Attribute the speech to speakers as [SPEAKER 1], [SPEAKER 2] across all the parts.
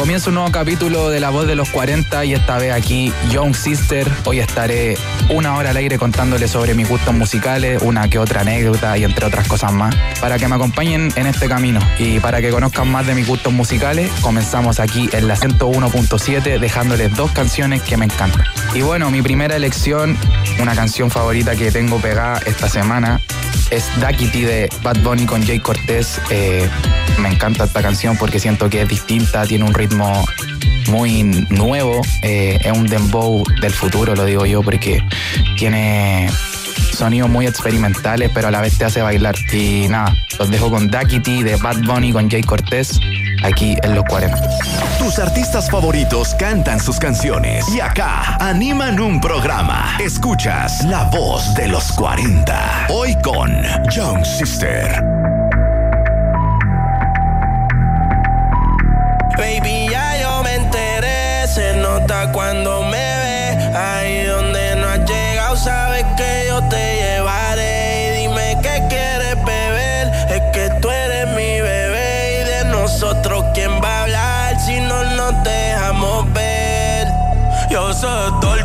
[SPEAKER 1] Comienza un nuevo capítulo de La Voz de los 40 y esta vez aquí Young Sister. Hoy estaré una hora al aire contándoles sobre mis gustos musicales, una que otra anécdota y entre otras cosas más. Para que me acompañen en este camino y para que conozcan más de mis gustos musicales, comenzamos aquí en la 101.7 dejándoles dos canciones que me encantan. Y bueno, mi primera elección, una canción favorita que tengo pegada esta semana, es Duckity de Bad Bunny con Jay Cortez. Eh, me encanta esta canción porque siento que es distinta, tiene un ritmo muy nuevo, eh, es un dembow del futuro, lo digo yo, porque tiene sonidos muy experimentales, pero a la vez te hace bailar. Y nada, los dejo con Duckity de Bad Bunny con Jay Cortez aquí en los 40.
[SPEAKER 2] Tus artistas favoritos cantan sus canciones y acá animan un programa. Escuchas La Voz de los 40. Hoy con Young Sister.
[SPEAKER 3] Baby,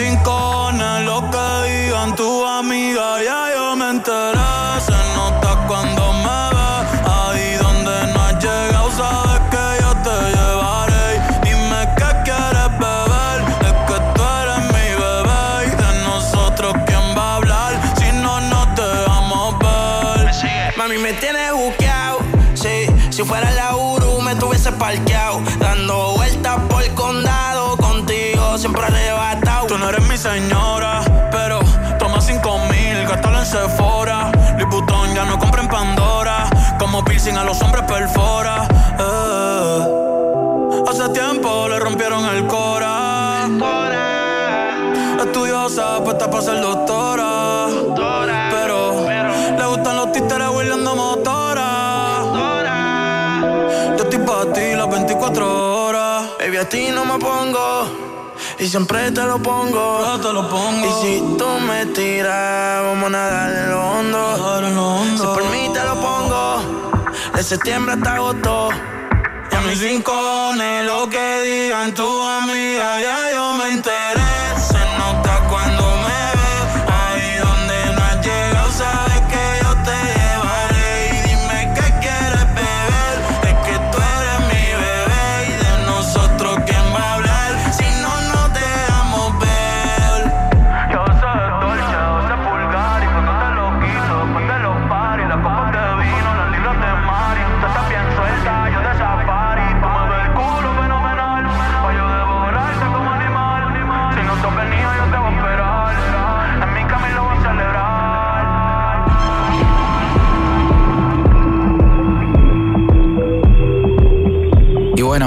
[SPEAKER 4] A
[SPEAKER 3] siempre te lo pongo.
[SPEAKER 4] Yo te lo pongo.
[SPEAKER 3] Y si tú me tiras, vamos a nadar en lo hondo.
[SPEAKER 4] Nadar en lo hondo.
[SPEAKER 3] Si por mí te lo pongo. De septiembre hasta agosto.
[SPEAKER 4] Y a mis rincones, lo que digan tu amiga, ya yo me enteré.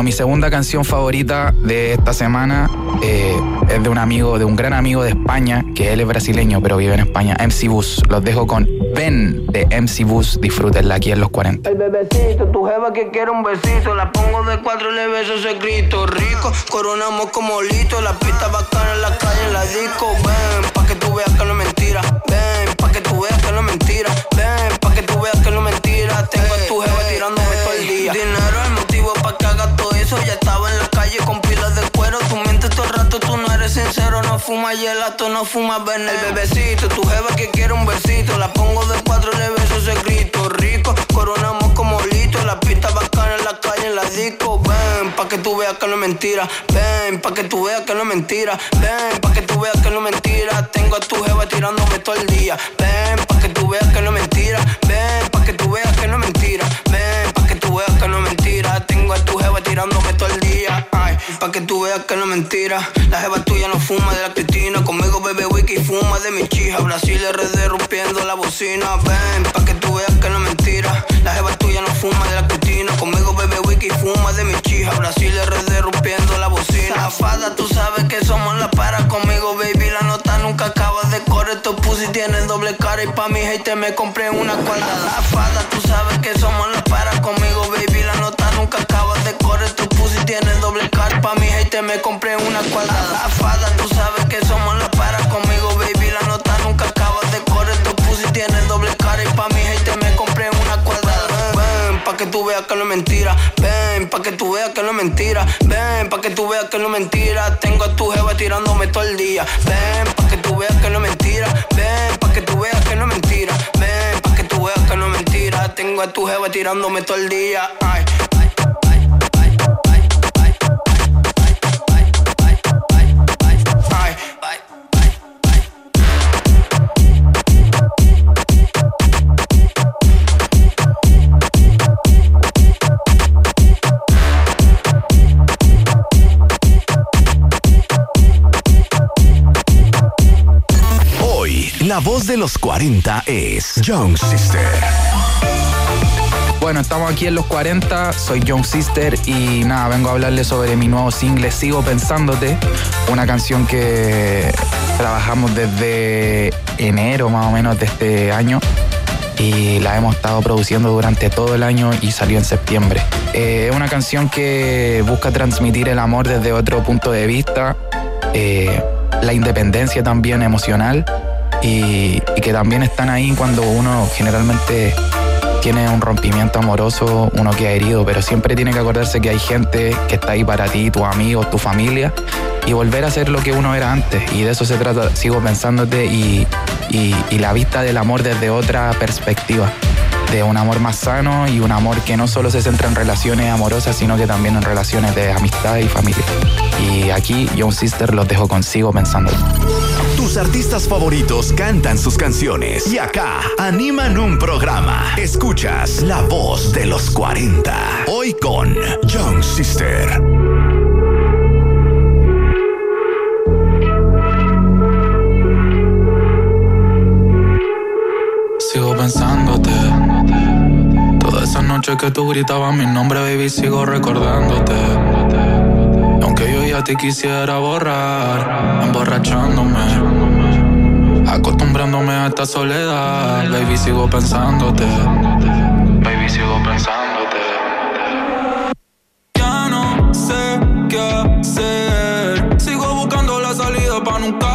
[SPEAKER 4] Mi
[SPEAKER 1] segunda canción favorita de esta semana eh, es de un amigo, de un gran amigo de España, que él es brasileño, pero vive en España, MC Bus. Los dejo con Ben de MC Bus. Disfrútenla aquí en los 40.
[SPEAKER 3] El bebecito, tu jeva que quiere un besito. La pongo de cuatro y le beso ese grito rico. Coronamos como lito. La pista bacana en la calle, en la disco. Ven, pa' que tú veas que no es mentira. Ven, pa' que tú veas que no es mentira. Ven, pa' que tú veas que no es mentira. Tengo a tu jeva tirándome todo el día. Dinero eso. Ya estaba en la calle con pilas de cuero. Tu mente todo el rato, tú no eres sincero. No fumas gelato, no fumas veneno. El bebecito, tu jeva que quiere un besito. La pongo de cuatro le beso ese grito rico. Coronamos como lito. La pista bacana en la calle, en
[SPEAKER 5] la disco. Ven, pa' que tú veas que no es mentira. Ven, pa' que tú veas que no es mentira. Ven, pa' que tú veas que no es mentira. Tengo a tu jeva tirándome todo el día. Ven, pa' que tú veas que no es mentira. Ven, pa' que tú veas que no es mentira. Ven, pa' que tú veas que no es. Pa' que tú veas que no es mentira. La jeva tuya no fuma de la Cristina. Conmigo bebe wiki fuma de mi chija. Brasil RD rompiendo la bocina. Ven, pa' que tú veas que no es mentira. La jeva tuya no fuma de la Cristina. Conmigo bebe wiki fuma de mi chija. Brasil RD rompiendo la bocina. Zafada, tú sabes que somos la para conmigo, baby. La nota nunca acaba de correr. Estos pussy tienen doble cara. Y pa' mi hate me compré una cuerda. Zafada, tú sabes que somos la para conmigo, baby. La nota nunca acaba de Pa' mi hate me compré una cuerda. Zafada, tú sabes que somos la para conmigo, baby. La nota nunca acaba de correr. Estos pussy tienen doble cara. Y pa' mi hate me compré una cuerda. Ven, pa' que tú veas que no es mentira. Ven, pa' que tú veas que no es mentira. Ven, pa' que tú veas que no es mentira. Tengo a tu jeva tirándome todo el día. Ven, pa' que tú veas que no es mentira. Ven, pa' que tú veas que no es mentira. Ven, pa' que tú veas que no es mentira. Tengo a tu jeva tirándome todo el día. Ay.
[SPEAKER 2] La voz de los 40 es Young Sister.
[SPEAKER 1] Bueno, estamos aquí en los 40, soy Young Sister y nada, vengo a hablarles sobre mi nuevo single Sigo Pensándote, una canción que trabajamos desde enero más o menos de este año y la hemos estado produciendo durante todo el año y salió en septiembre. Eh, es una canción que busca transmitir el amor desde otro punto de vista, eh, la independencia también emocional y, que también están ahí cuando uno generalmente tiene un rompimiento amoroso, uno queda herido, pero siempre tiene que acordarse que hay gente que está ahí para ti, tus amigos, tu familia, y volver a ser lo que uno era antes. Y de eso se trata, sigo pensándote, y, y- y la vista del amor desde otra perspectiva, de un amor más sano y un amor que no solo se centra en relaciones amorosas, sino que también en relaciones de amistad y familia. Y aquí, Young Sister, los dejo consigo pensándote.
[SPEAKER 2] Tus artistas favoritos cantan sus canciones y acá animan un programa. Escuchas la voz de los 40. Hoy con Young Sister.
[SPEAKER 6] Sigo pensándote. Toda esa noche que tú gritabas mi nombre, baby, sigo recordándote. Aunque yo ya te quisiera borrar, emborrachándome. A esta soledad, baby, sigo pensándote. Baby, sigo pensándote. Ya no sé qué hacer. Sigo buscando la salida para nunca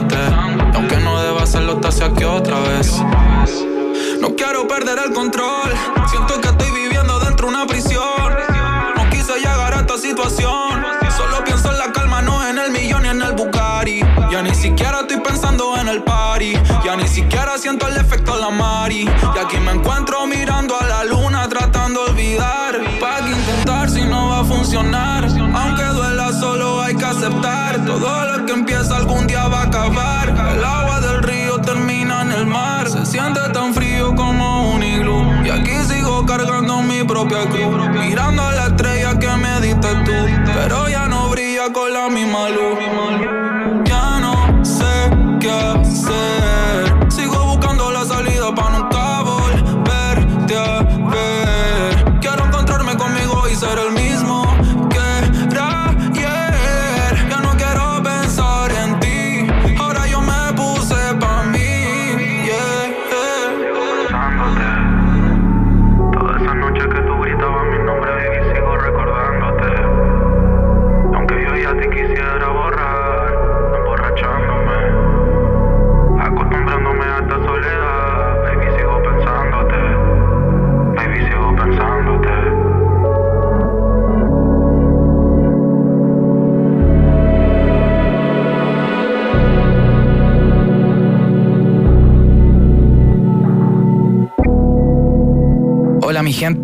[SPEAKER 6] Y aunque no deba hacerlo, te hace aquí otra vez. No quiero perder el control. Siento que estoy viviendo dentro de una prisión. No quise llegar a esta situación. Solo pienso en la calma, no en el millón ni en el Bugatti. Ya ni siquiera estoy pensando en el party. Ya ni siquiera siento el efecto de la Mari. Y aquí me encuentro mi propia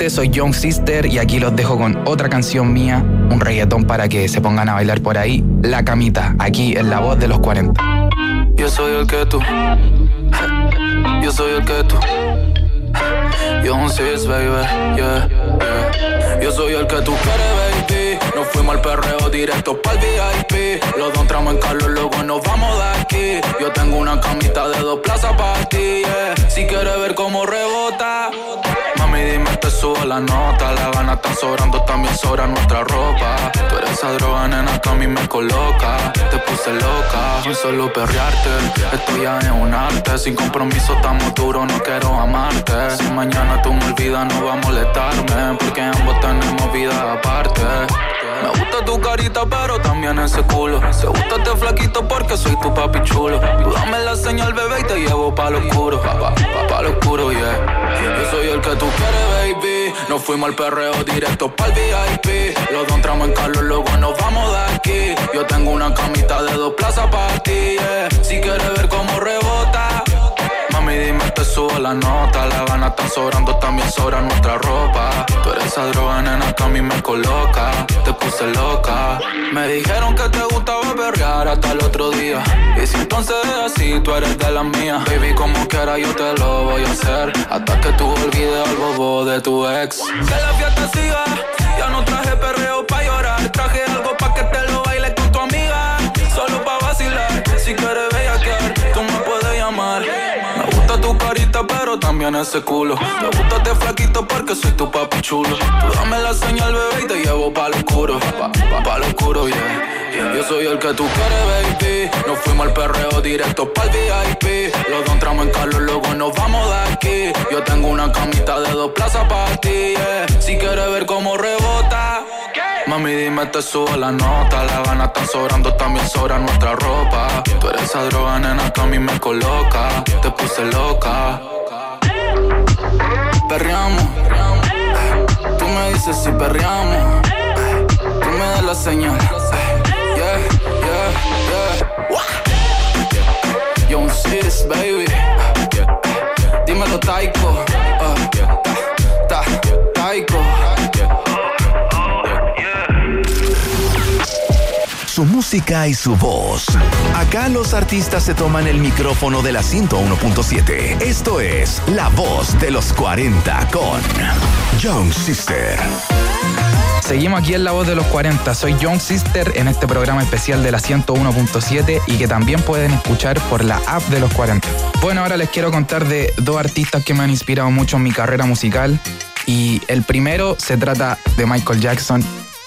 [SPEAKER 1] soy Young Sister y aquí los dejo con otra canción mía, un reggaetón para que se pongan a bailar por ahí, La Camita, aquí en la voz de los 40.
[SPEAKER 6] Yo soy el que tú, yo soy el que tú. Young Sis, baby. Yo soy el que tú quieres, baby. Nos fuimos al perreo directo pa'l VIP. Los dos entramos en Carlos, luego nos vamos de aquí. Yo tengo una camita de dos plazas para ti. Si quieres ver cómo rebota dime te subo la nota. La gana está sobrando, también sobra nuestra ropa. Tú eres esa droga, nena, que a mí me coloca. Te puse loca, hoy solo perrearte. Esto ya es un arte. Sin compromiso, estamos duros, no quiero amarte. Si mañana tú me olvidas, no va a molestarme. Porque ambos tenemos vida aparte. Me gusta tu carita, pero también ese culo. Se gusta este flaquito porque soy tu papi chulo. Tú dame la señal, bebé, y te llevo pa' lo oscuro. Pa, pa, pa, lo oscuro, yeah. Yo soy el que tú quieres, baby. Nos fuimos al perreo directo pa'l VIP. Los dos entramos en Carlos, luego nos vamos de aquí. Yo tengo una camita de dos plazas para ti, yeah. Si quieres ver cómo rebota Mami, dime, te subo la nota. La gana está sobrando, también sobra nuestra ropa. Tú eres esa droga, nena, que a mí me coloca. Te puse loca. Me dijeron que te gustaba perrear hasta el otro día. Y si entonces es así, tú eres de las mías. Baby, como quiera, yo te lo voy a hacer. Hasta que tú olvides al bobo de tu ex. Que la fiesta siga. Ya no traje perreo también ese culo. Te gusta este flaquito porque soy tu papi chulo. Tú dame la señal, bebé, y te llevo pa' lo oscuro. Pa, pa, lo oscuro, yeah. Yo soy el que tú quieres, baby. Nos fuimos al perreo directo pa'l VIP. Los dos entramos en Carlos, luego nos vamos de aquí. Yo tengo una camita de dos plazas para ti, yeah. Si quieres ver cómo rebota. Mami, dime, te subo la nota. La gana está sobrando, también sobra nuestra ropa. Tú eres esa droga, nena, que a mí me coloca. Te puse loca. Perreamos. Tú me dices si perreamos. Tú me das la señal. Yeah, yeah, yeah. Young sis, baby. Dímelo, Taiko. Uh, ta, taiko.
[SPEAKER 2] Su música y su voz. Acá los artistas se toman el micrófono de la 101.7. Esto es La Voz de los 40 con Young Sister.
[SPEAKER 1] Seguimos aquí en La Voz de los 40. Soy Young Sister en este programa especial de la 101.7 y que también pueden escuchar por la app de los 40. Bueno, ahora les quiero contar de dos artistas que me han inspirado mucho en mi carrera musical. Y el primero se trata de Michael Jackson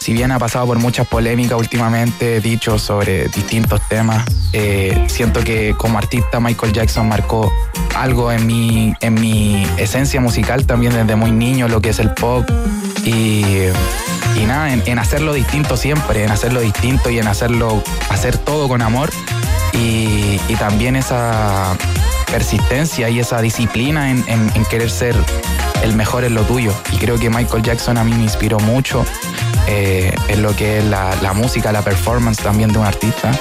[SPEAKER 1] si bien ha pasado por muchas polémicas últimamente, dichos sobre distintos temas, eh, siento que como artista Michael Jackson marcó algo en mi, en mi esencia musical también desde muy niño, lo que es el pop. Y, nada, en, hacerlo distinto siempre, en hacerlo distinto y en hacerlo, hacer todo con amor. Y, también esa persistencia y esa disciplina en, querer ser el mejor en lo tuyo. Y creo que Michael Jackson a mí me inspiró mucho eh, en lo que es la, la, música, la performance también de un artista.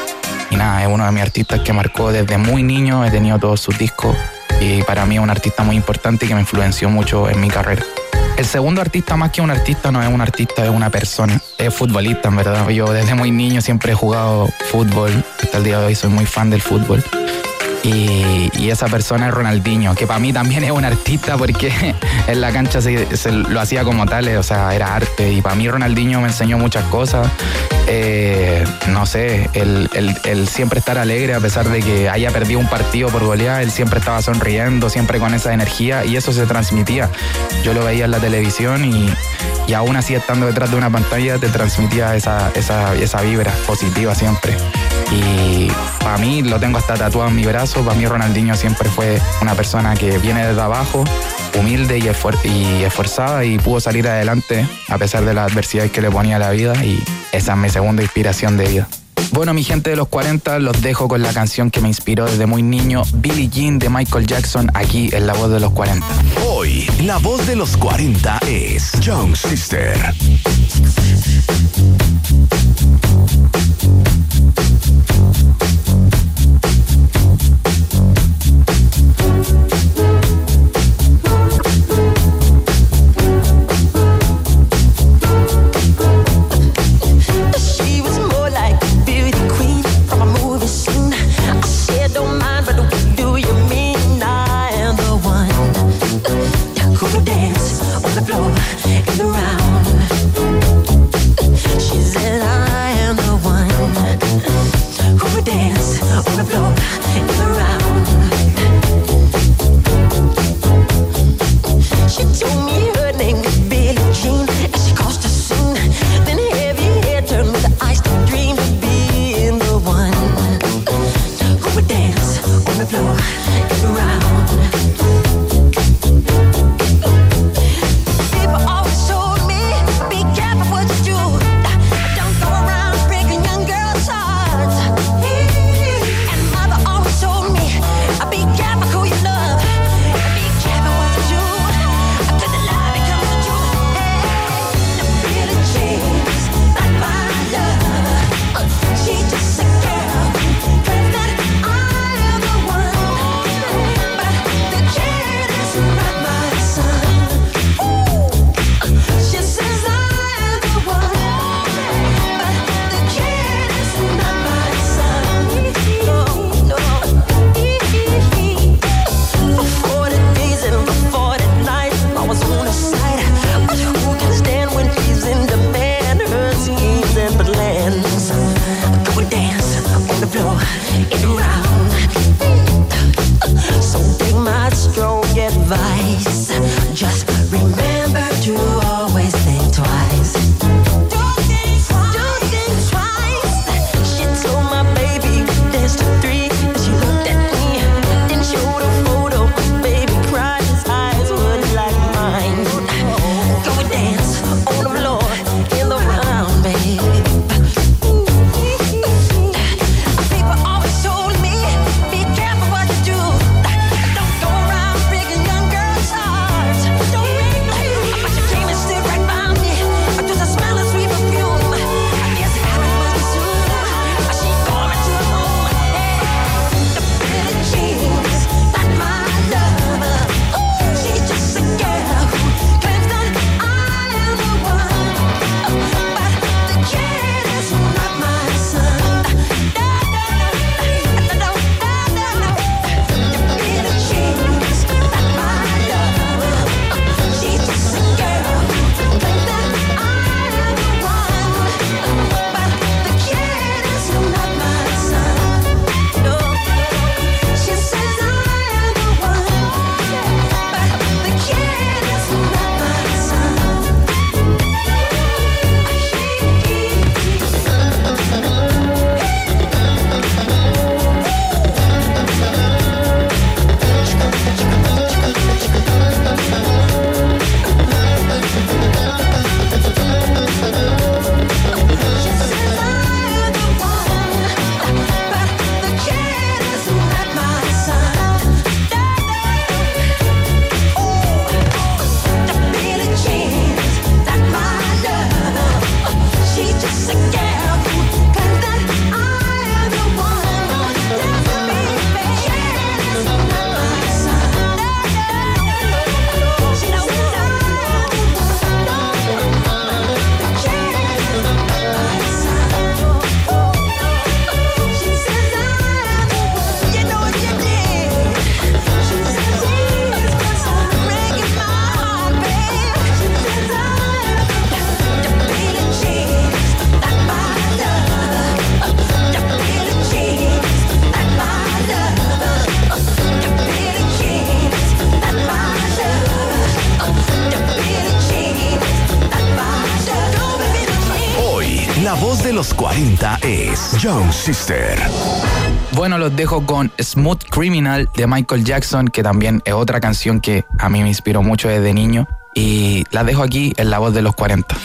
[SPEAKER 1] Y nada, es uno de mis artistas que marcó desde muy niño, he tenido todos sus discos y para mí es un artista muy importante que me influenció mucho en mi carrera. El segundo artista, más que un artista, no es un artista, es una persona. Es futbolista, en verdad. Yo desde muy niño siempre he jugado fútbol. Hasta el día de hoy soy muy fan del fútbol. Y, esa persona es Ronaldinho, que para mí también es un artista porque en la cancha se, lo hacía como tal, o sea, era arte. Y para mí Ronaldinho me enseñó muchas cosas. Eh, no sé, el, siempre estar alegre a pesar de que haya perdido un partido por golear, él siempre estaba sonriendo, siempre con esa energía y eso se transmitía. Yo lo veía en la televisión y, y aún así estando detrás de una pantalla te transmitía esa, esa, esa vibra positiva siempre. Y para mí lo tengo hasta tatuado en mi brazo. Para mí Ronaldinho siempre fue una persona que viene desde abajo, humilde y, esforzada y pudo salir adelante a pesar de las adversidades que le ponía la vida y esa es mi segunda inspiración de vida. Bueno, mi gente de los 40, los dejo con la canción que me inspiró desde muy niño, Billie Jean de Michael Jackson, aquí en La Voz de los 40.
[SPEAKER 2] Hoy, La Voz de los 40 es Young Sister. Sister.
[SPEAKER 7] Bueno, los dejo con Smooth Criminal de Michael Jackson, que también es otra canción que a mí me inspiró mucho desde niño. Y la dejo aquí en la voz de los 40.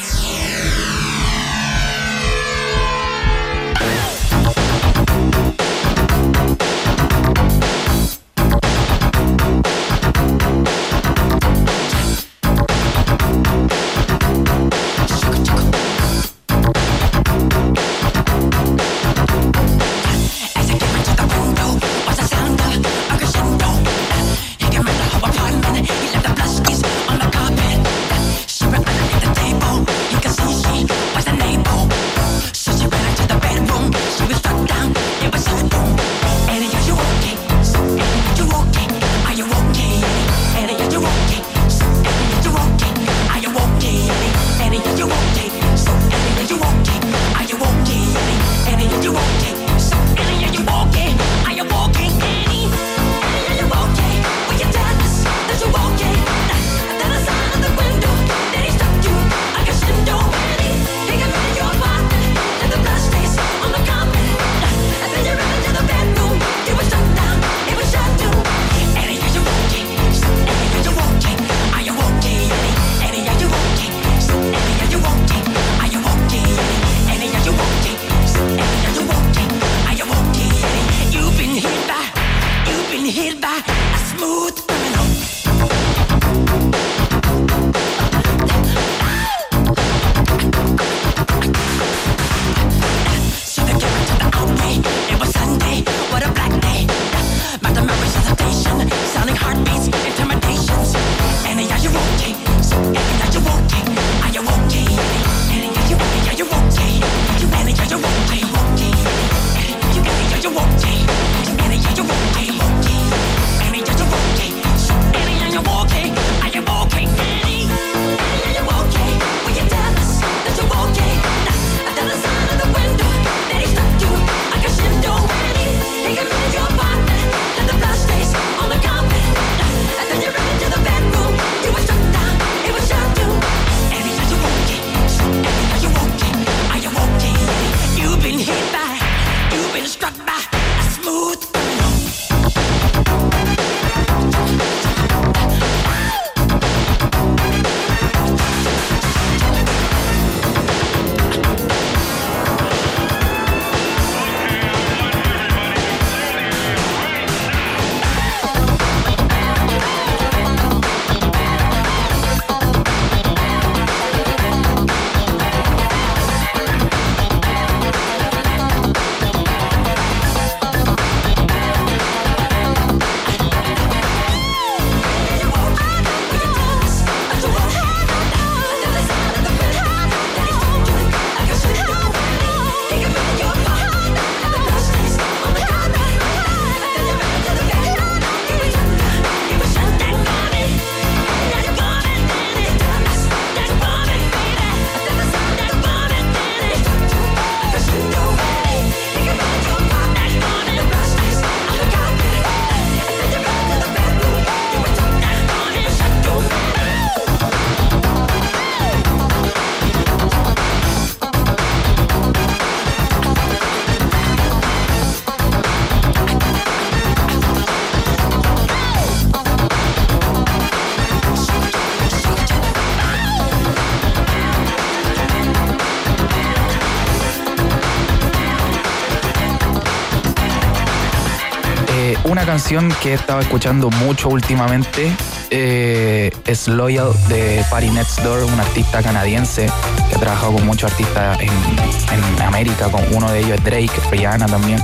[SPEAKER 7] Canción que he estado escuchando mucho últimamente eh, es Loyal de Party Next Door, un artista canadiense que ha trabajado con muchos artistas en, América, con uno de ellos es Drake, Rihanna también.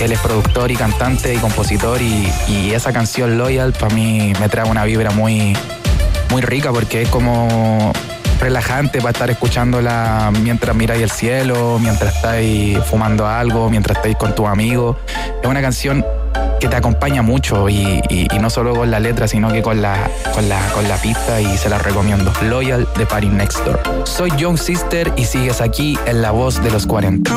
[SPEAKER 7] Él es productor y cantante y compositor y, esa canción Loyal para mí me trae una vibra muy, muy rica porque es como relajante para estar escuchándola mientras miráis el cielo, mientras estáis fumando algo, mientras estáis con tus amigos. Es una canción que te acompaña mucho y, no solo con la letra, sino que con la, con la, con la pista y se la recomiendo. Loyal de Party Next Door. Soy Young Sister y sigues aquí en La Voz de los 40.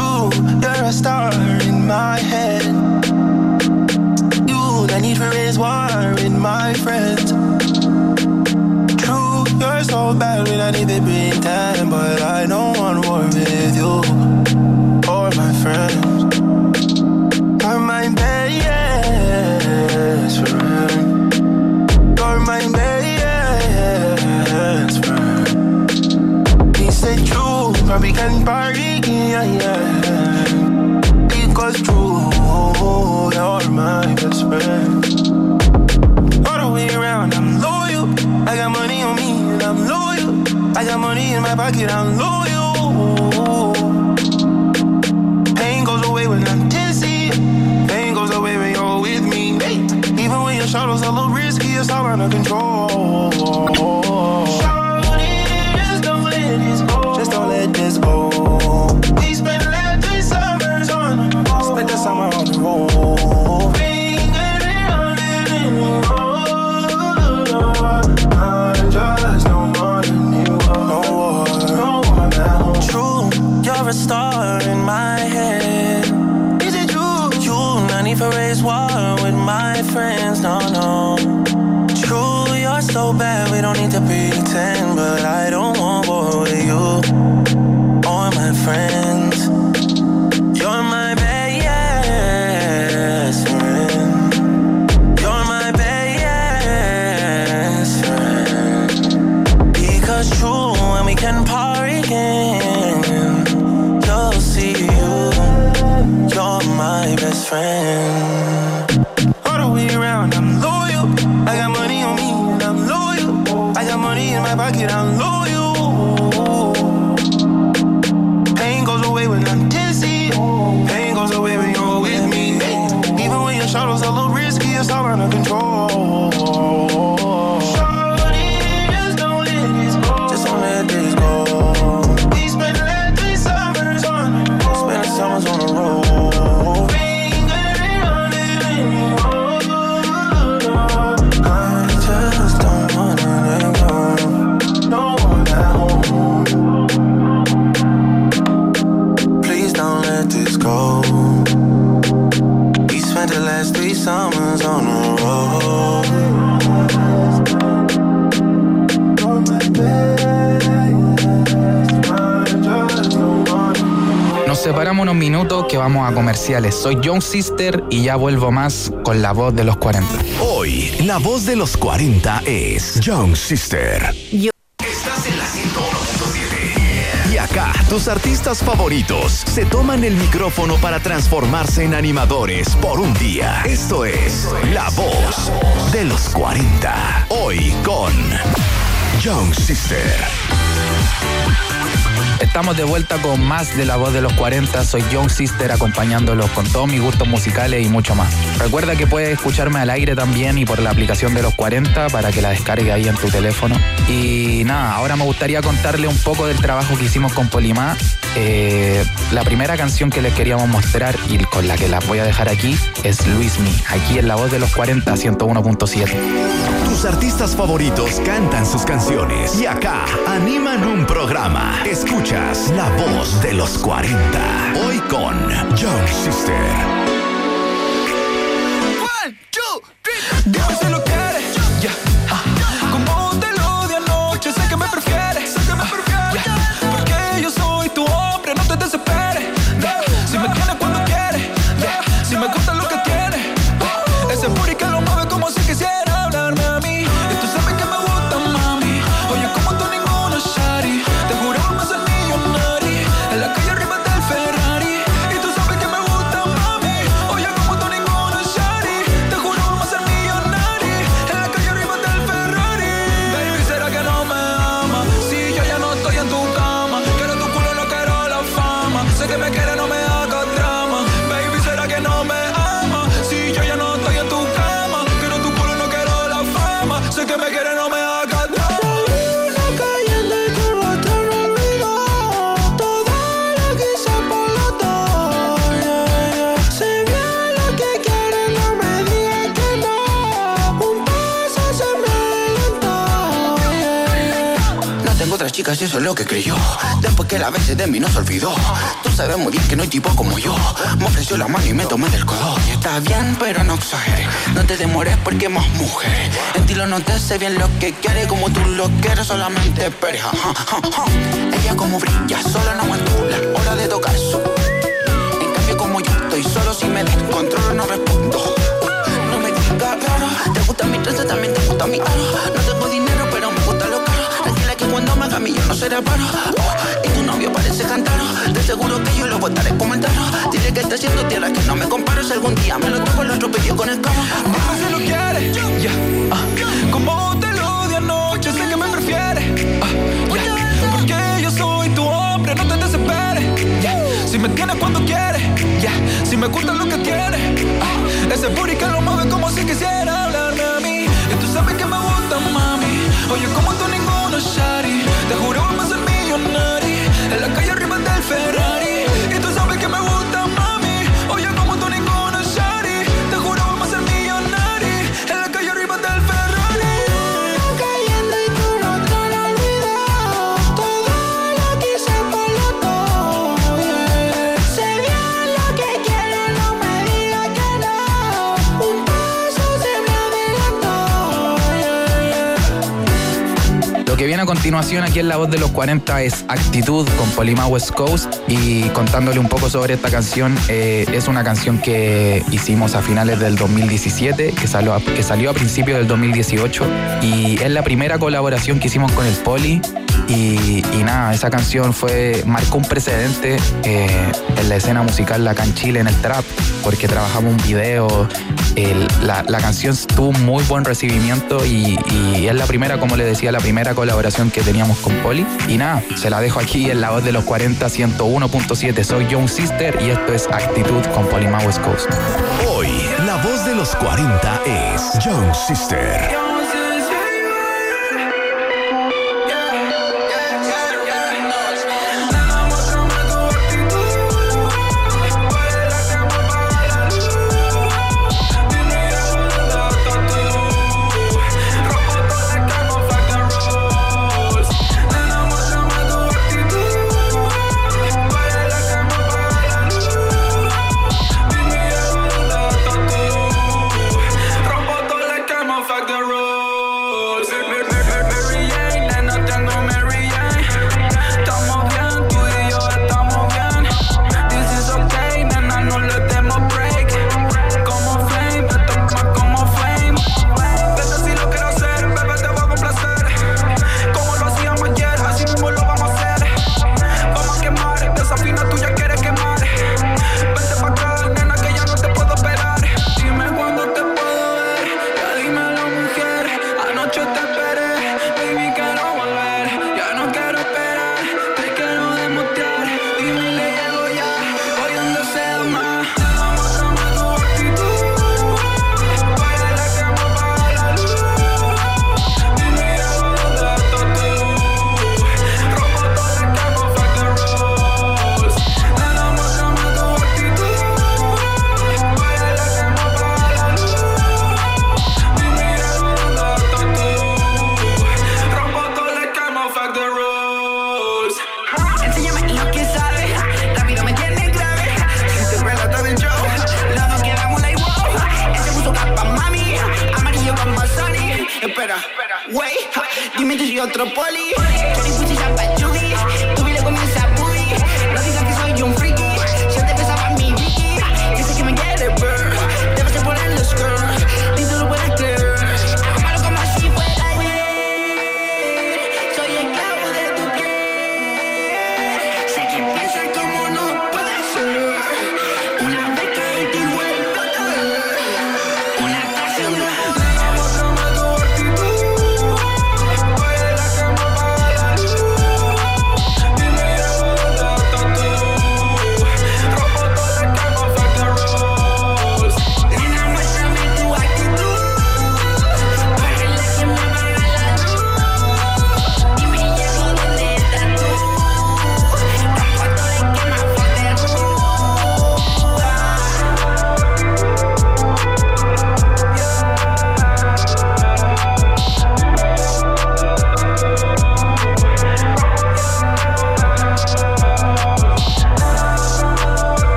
[SPEAKER 7] you're so bad when I need to pretend, but I don't want war with you.
[SPEAKER 8] are my best friend. It's the truth, but we can party, yeah, yeah. Because true, you're my best friend. All the way around, I'm loyal. I got money on me, and I'm loyal. I got money in my pocket, I'm loyal. Pain goes away when I'm dizzy. Pain goes away when you're with me. Even when your shadows a little risky it's all under control. Don't need to pretend. But I don't want war with you or my friends. Let this go. We spent the last three summers on the road. You're my best, I just don't wanna
[SPEAKER 1] Nos separamos unos minutos que vamos a comerciales. Soy Young Sister y ya vuelvo más con la voz de los 40.
[SPEAKER 2] Hoy, la voz de los 40 es Young Sister. Tus artistas favoritos se toman el micrófono para transformarse en animadores por un día. Esto es La Voz de los 40. Hoy con Young Sister.
[SPEAKER 1] Estamos de vuelta con más de la voz de los 40. Soy Young Sister acompañándolos con todos mis gustos musicales y mucho más. Recuerda que puedes escucharme al aire también y por la aplicación de los 40 para que la descargue ahí en tu teléfono. Y nada, ahora me gustaría contarle un poco del trabajo que hicimos con Polimá. Eh, la primera canción que les queríamos mostrar y con la que las voy a dejar aquí es Luis Mi, aquí en la voz de los 40 101.7.
[SPEAKER 2] Artistas favoritos cantan sus canciones y acá animan un programa. Escuchas la voz de los 40. Hoy con Young Sister.
[SPEAKER 9] Creyó. Después que la veces de mí no se olvidó. Tú sabes muy bien que no hay tipo como yo. Me ofreció la mano y me tomé del codo. Y está bien, pero no exageres. No te demores porque más mujeres. En ti lo noté, sé bien lo que quiere. Como tú lo quieres, solamente esperes. Ella como brilla, solo no aguanto la hora de tocar su. En cambio, como yo estoy solo, si me descontrolo, no respondo. No me digas claro. Te gusta mi trenza, también te gusta mi aro. No tengo dinero, haga millón no será paro. Oh, y tu novio parece cantar. pues estaré como el tarro. Dile que está haciendo tierra, que no me comparo si algún día me lo toco, lo atropello con el carro.
[SPEAKER 8] Como si lo quieres, ya. Ah, como te lo di anoche, sé que me prefieres. Ah, ya. Porque yo soy tu hombre, no te desesperes. ya. Si me tienes cuando quieres, ya. Si me gusta lo que tienes, ah, ese booty que lo mueve como si quisiera hablarme a mí. Y tú sabes que me gusta, mami. Oye, como tú
[SPEAKER 1] continuación aquí en La Voz de los 40 es Actitud con Polima West Coast y contándole un poco sobre esta canción, eh, es una canción que hicimos a finales del 2017, que salió, a, que salió a principios del 2018 y es la primera colaboración que hicimos con el Poli y, nada, esa canción fue marcó un precedente eh, en la escena musical acá en Chile, en el trap, porque trabajamos un video, el- la, canción tuvo muy buen recibimiento y, es la primera, como le decía, la primera colaboración que teníamos con Poli. Y nada, se la dejo aquí en la voz de los 40 101.7. Soy Young Sister y esto es Actitud con Polima West Coast.
[SPEAKER 6] Hoy, la voz de los 40 es Young Sister.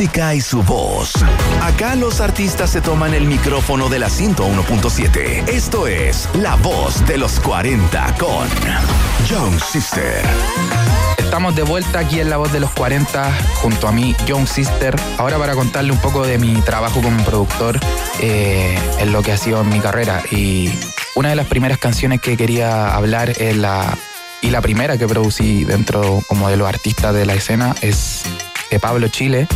[SPEAKER 6] Música y su voz. Acá los artistas se toman el micrófono de la 101.7. Esto es La Voz de los 40 con Young Sister.
[SPEAKER 1] Estamos de vuelta aquí en La Voz de los 40 junto a mí, Young Sister. Ahora para contarle un poco de mi trabajo como productor eh, en lo que ha sido mi carrera. Y una de las primeras canciones que quería hablar es la y la primera que producí dentro como de los artistas de la escena es de Pablo Chile.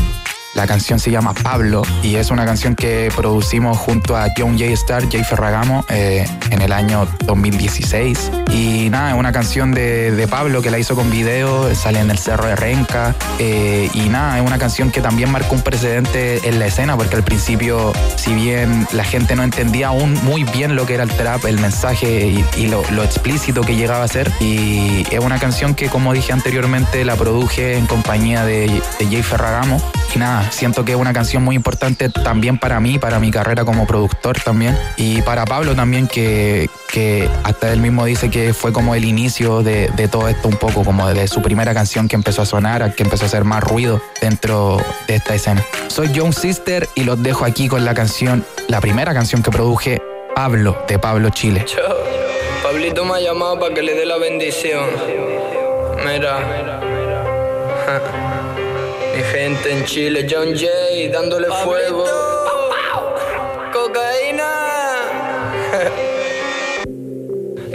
[SPEAKER 1] La canción se llama Pablo y es una canción que producimos junto a John J. Star, Jay Ferragamo eh, en el año 2016. Y nada, es una canción de, de, Pablo que la hizo con video, sale en el Cerro de Renca. Eh, y nada, es una canción que también marcó un precedente en la escena porque al principio, si bien la gente no entendía aún muy bien lo que era el trap, el mensaje y, y lo, lo, explícito que llegaba a ser. Y es una canción que, como dije anteriormente, la produje en compañía de, de Jay Ferragamo. Y nada, siento que es una canción muy importante también para mí, para mi carrera como productor también. Y para Pablo también, que, que hasta él mismo dice que fue como el inicio de, de, todo esto un poco, como de su primera canción que empezó a sonar, que empezó a hacer más ruido dentro de esta escena. Soy Young Sister y los dejo aquí con la canción, la primera canción que produje, Pablo, de Pablo Chile.
[SPEAKER 10] Chao. Pablito me ha llamado para que le dé la bendición. Mira. Mi gente en Chile, John Jay, dándole Pablito. fuego. Cocaína.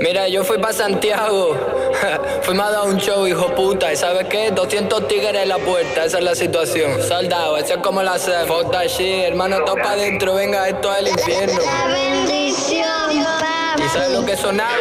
[SPEAKER 10] Mira, yo fui para Santiago. Fuimos a dar un show, hijo puta. ¿Y sabes qué? 200 tigres en la puerta. Esa es la situación. Soldado, esa es como la hacemos. Fuck that shit, hermano, topa adentro. Venga, esto es el infierno.
[SPEAKER 11] La bendición.
[SPEAKER 10] ¿Y sabes lo que sonaba?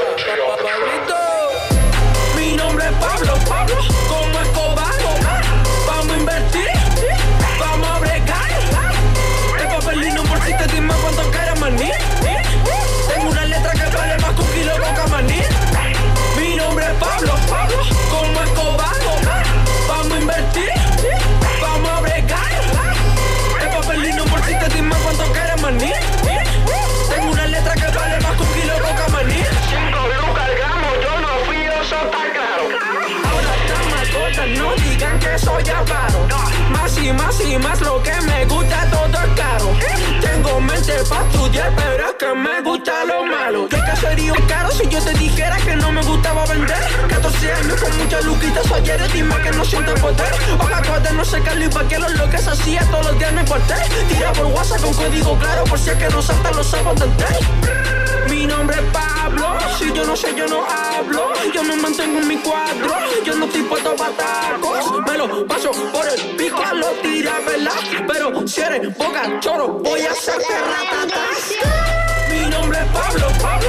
[SPEAKER 12] Y más y más lo que me gusta todo es caro. Tengo mente para estudiar, pero es que me gusta lo malo. ¿Qué sería un caro si yo te dijera que no me gustaba vender? 14 años con muchas luquitas ayer, dime que no siento poder. Ojalá de no sé qué pa' que lo que se hacía todos los días me importé. Tira por WhatsApp con código claro, por si es que no saltan los sapos del. Mi nombre es Pablo, si yo no sé, yo no hablo. Yo me mantengo en mi cuadro, yo no estoy puesto para tacos. Me lo paso por el pico, lo tira, ¿verdad? Pero si eres boca choro, voy a hacerte ratatas. Mi nombre es Pablo, Pablo,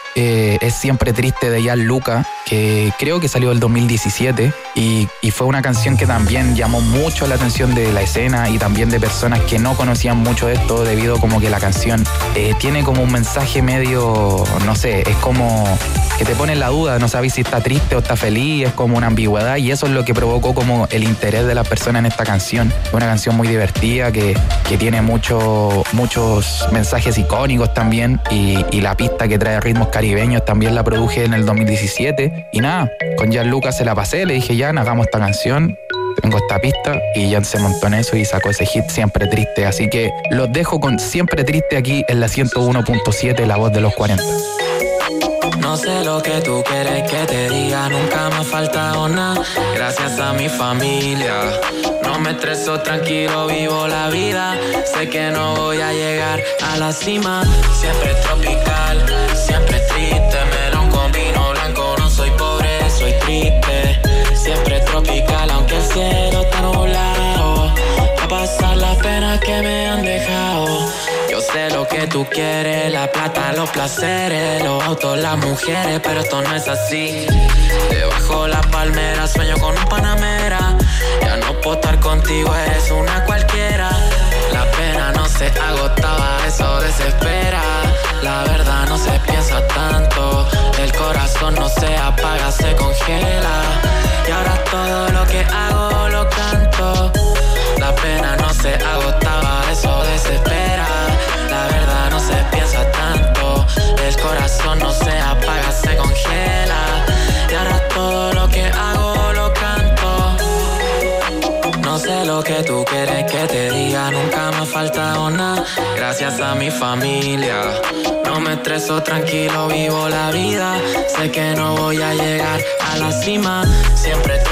[SPEAKER 1] eh, es Siempre Triste de Jan Luca, que creo que salió el 2017 y, y, fue una canción que también llamó mucho la atención de la escena y también de personas que no conocían mucho esto debido como que la canción eh, tiene como un mensaje medio, no sé, es como que te pone la duda, no sabes si está triste o está feliz, es como una ambigüedad y eso es lo que provocó como el interés de las personas en esta canción. Una canción muy divertida que, que tiene mucho, muchos mensajes icónicos también y, y la pista que trae ritmos caribeños también la produje en el 2017 y nada, con Jan Lucas se la pasé, le dije Jan, hagamos esta canción, tengo esta pista y Jan se montó en eso y sacó ese hit Siempre Triste, así que los dejo con Siempre Triste aquí en la 101.7, la voz de los 40.
[SPEAKER 13] No sé lo que tú quieres que te diga, nunca me ha faltado nada, gracias a mi familia. No me estreso, tranquilo, vivo la vida. Sé que no voy a llegar a la cima. Siempre tropical, Siempre tropical, aunque el cielo está nublado. A pasar las penas que me han dejado. Yo sé lo que tú quieres, la plata, los placeres, los autos, las mujeres, pero esto no es así. Debajo la palmera sueño con un panamera. Ya no puedo estar contigo, eres una cualquiera. La pena no se agotaba, eso desespera. La verdad no se piensa tanto, el corazón no se Y ahora todo lo que hago lo canto. La pena no se agotaba, eso desespera. La verdad no se piensa tanto, el corazón no se apaga, se congela. Y ahora todo lo que hago lo canto. No sé lo que tú quieres que te diga, nunca me ha faltado nada. Gracias a mi familia. No me estreso, tranquilo, vivo la vida. Sé que no voy a llegar a la cima. Siempre tropical,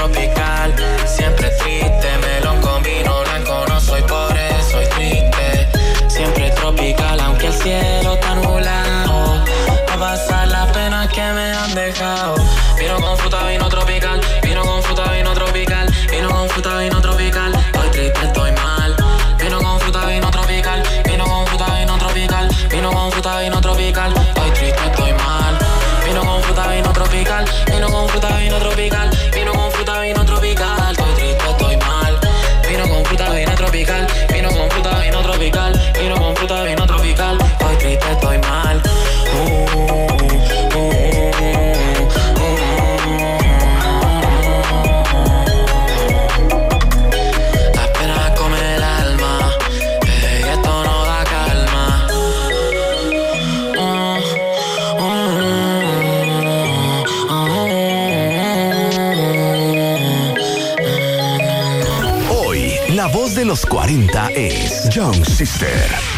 [SPEAKER 2] 540 es Young Sister.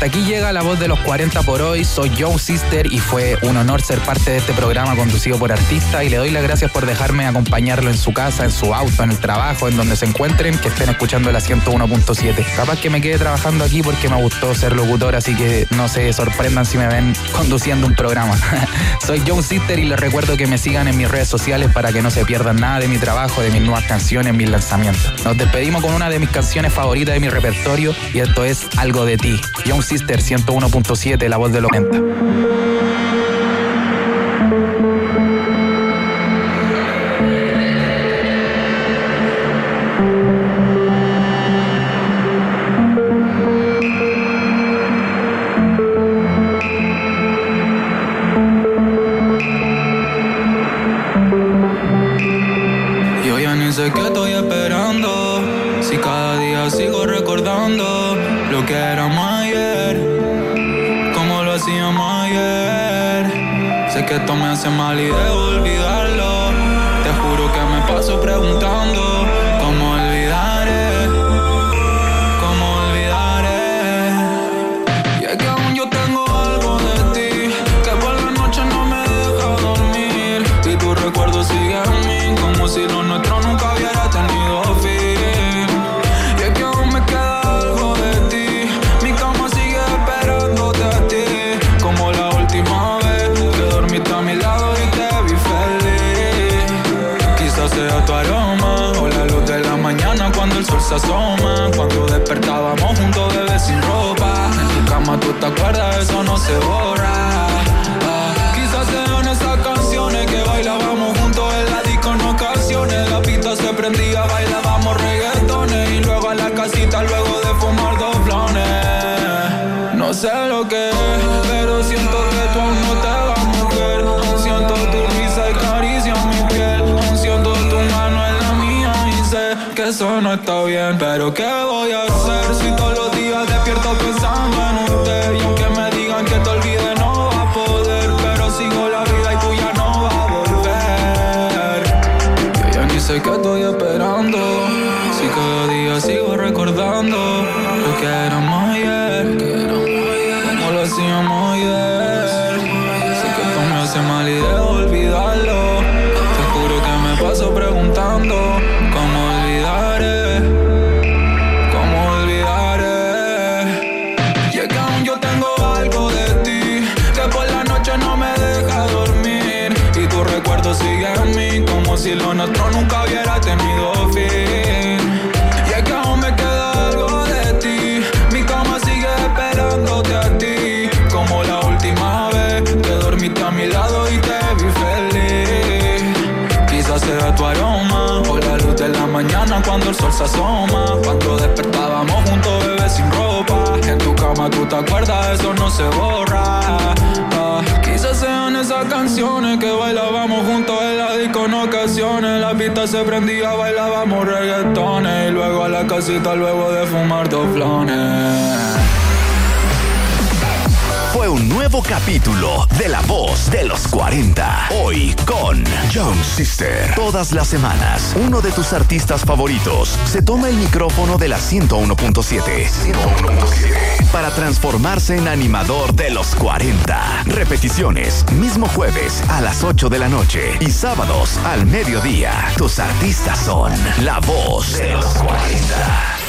[SPEAKER 1] Hasta aquí llega la voz de los 40 por hoy. Soy Young Sister y fue un honor ser parte de este programa conducido por artistas y le doy las gracias por dejarme acompañarlo en su casa, en su auto, en el trabajo, en donde se encuentren, que estén escuchando la 101.7. Capaz que me quede trabajando aquí porque me gustó ser locutor, así que no se sorprendan si me ven conduciendo un programa. Soy Young Sister y les recuerdo que me sigan en mis redes sociales para que no se pierdan nada de mi trabajo, de mis nuevas canciones, mis lanzamientos. Nos despedimos con una de mis canciones favoritas de mi repertorio y esto es Algo de ti. Young Sister 101.7, la voz de los 90.
[SPEAKER 6] Que esto me hace mal y debo olvidarlo. Te juro que me paso preguntando Ah, quizás sean esas canciones que bailábamos juntos en la disco en ocasiones. La pista se prendía, bailábamos reggaetones. Y luego a la casita, luego de fumar dos blones. No sé lo que es, pero siento que tú aún te vas a mover. Aún siento tu risa y caricia en mi piel. Aún siento tu mano en la mía y sé que eso no está bien. Pero ¿qué si lo nuestro nunca hubiera tenido fin. Y es que aún me queda algo de ti. Mi cama sigue esperándote a ti. Como la última vez te dormiste a mi lado y te vi feliz. Quizás sea tu aroma o la luz de la mañana cuando el sol se asoma. Cuando despertábamos juntos, bebé, sin ropa. En tu cama tú te acuerdas, eso no se borra ocasiones. La pista se prendía, bailábamos reggaetones. Y luego a la casita, luego de fumar dos flones.
[SPEAKER 2] Nuevo capítulo de La Voz de los 40. Hoy con Young Sister. Todas las semanas, uno de tus artistas favoritos se toma el micrófono de la 101.7 para transformarse en animador de los 40. Repeticiones, mismo jueves a las 8 de la noche y sábados al mediodía. Tus artistas son La Voz de los 40.